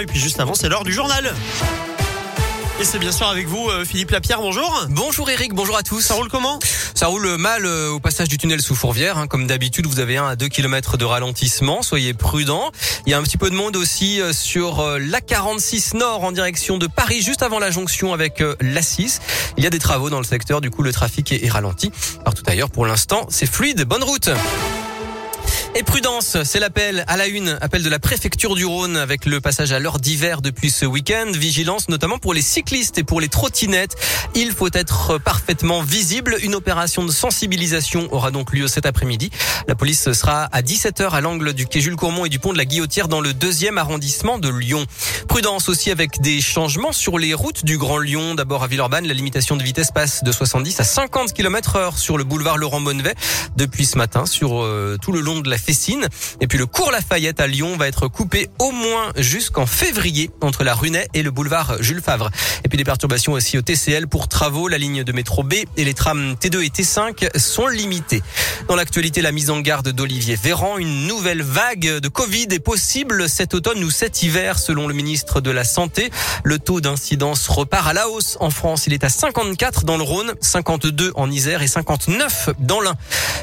Et puis juste avant, c'est l'heure du journal. Et c'est bien sûr avec vous, euh, Philippe Lapierre, bonjour. Bonjour Eric, bonjour à tous. Ça roule comment? Ça roule mal euh, au passage du tunnel sous Fourvière. Hein. Comme d'habitude, vous avez un à 2 km de ralentissement. Soyez prudents. Il y a un petit peu de monde aussi euh, sur l'A46 Nord en direction de Paris, juste avant la jonction avec l'A6. Il y a des travaux dans le secteur, du coup le trafic est, est ralenti. Partout ailleurs, pour l'instant, c'est fluide. Bonne route et prudence, c'est l'appel à la une, appel de la préfecture du Rhône avec le passage à l'heure d'hiver depuis ce week-end. Vigilance notamment pour les cyclistes et pour les trottinettes. Il faut être parfaitement visible. Une opération de sensibilisation aura donc lieu cet après-midi. La police sera à 17h à l'angle du quai Jules Courmont et du pont de la Guillotière dans le deuxième arrondissement de Lyon. Prudence aussi avec des changements sur les routes du Grand Lyon. D'abord à Villeurbanne, la limitation de vitesse passe de 70 à 50 km heure sur le boulevard Laurent Bonnevet depuis ce matin sur euh, tout le long de la Et puis le cours Lafayette à Lyon va être coupé au moins jusqu'en février entre la Runet et le boulevard Jules Favre. Et puis des perturbations aussi au TCL pour travaux. La ligne de métro B et les trams T2 et T5 sont limitées. Dans l'actualité, la mise en garde d'Olivier Véran, une nouvelle vague de Covid est possible cet automne ou cet hiver selon le ministre de la Santé. Le taux d'incidence repart à la hausse en France. Il est à 54 dans le Rhône, 52 en Isère et 59 dans l'Ain.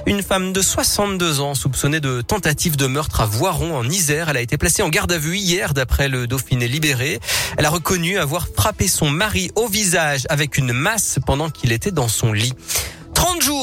Une femme de 62 ans soupçonnée de tentative de meurtre à Voiron en Isère. Elle a été placée en garde à vue hier d'après le Dauphiné libéré. Elle a reconnu avoir frappé son mari au visage avec une masse pendant qu'il était dans son lit.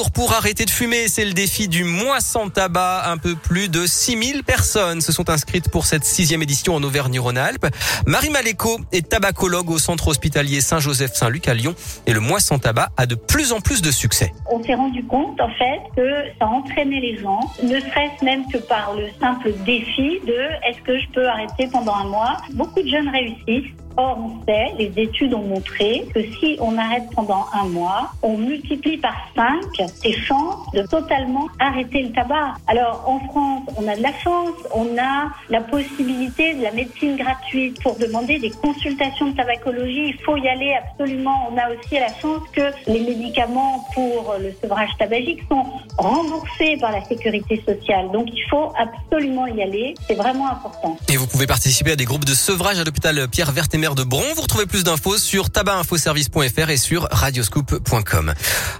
30 jours pour arrêter de fumer, c'est le défi du mois sans tabac. Un peu plus de 6000 personnes se sont inscrites pour cette sixième édition en Auvergne-Rhône-Alpes. Marie Maléco est tabacologue au centre hospitalier Saint-Joseph-Saint-Luc à Lyon et le mois sans tabac a de plus en plus de succès. On s'est rendu compte en fait que ça entraînait les gens, ne serait-ce même que par le simple défi de est-ce que je peux arrêter pendant un mois? Beaucoup de jeunes réussissent. Or, on sait, les études ont montré que si on arrête pendant un mois, on multiplie par 5 ses chances de totalement arrêter le tabac. Alors, en France, on a de la chance, on a la possibilité de la médecine gratuite pour demander des consultations de tabacologie. Il faut y aller absolument. On a aussi la chance que les médicaments pour le sevrage tabagique sont remboursés par la sécurité sociale. Donc, il faut absolument y aller. C'est vraiment important. Et vous pouvez participer à des groupes de sevrage à l'hôpital Pierre Vertemer de Bron. Vous retrouvez plus d'infos sur tabacinfoservice.fr et sur radioscoop.com.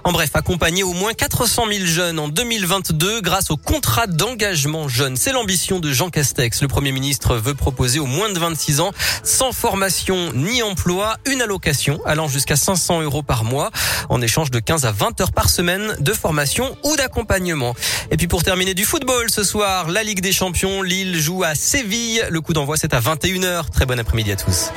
En bref, accompagner au moins 400 000 jeunes en 2022 grâce au contrat d'engagement jeune. C'est l'ambition de Jean Castex. Le Premier ministre veut proposer aux moins de 26 ans, sans formation ni emploi, une allocation allant jusqu'à 500 euros par mois en échange de 15 à 20 heures par semaine de formation ou d'accompagnement. Et puis pour terminer du football ce soir, la Ligue des Champions, Lille joue à Séville. Le coup d'envoi c'est à 21h. Très bon après-midi à tous.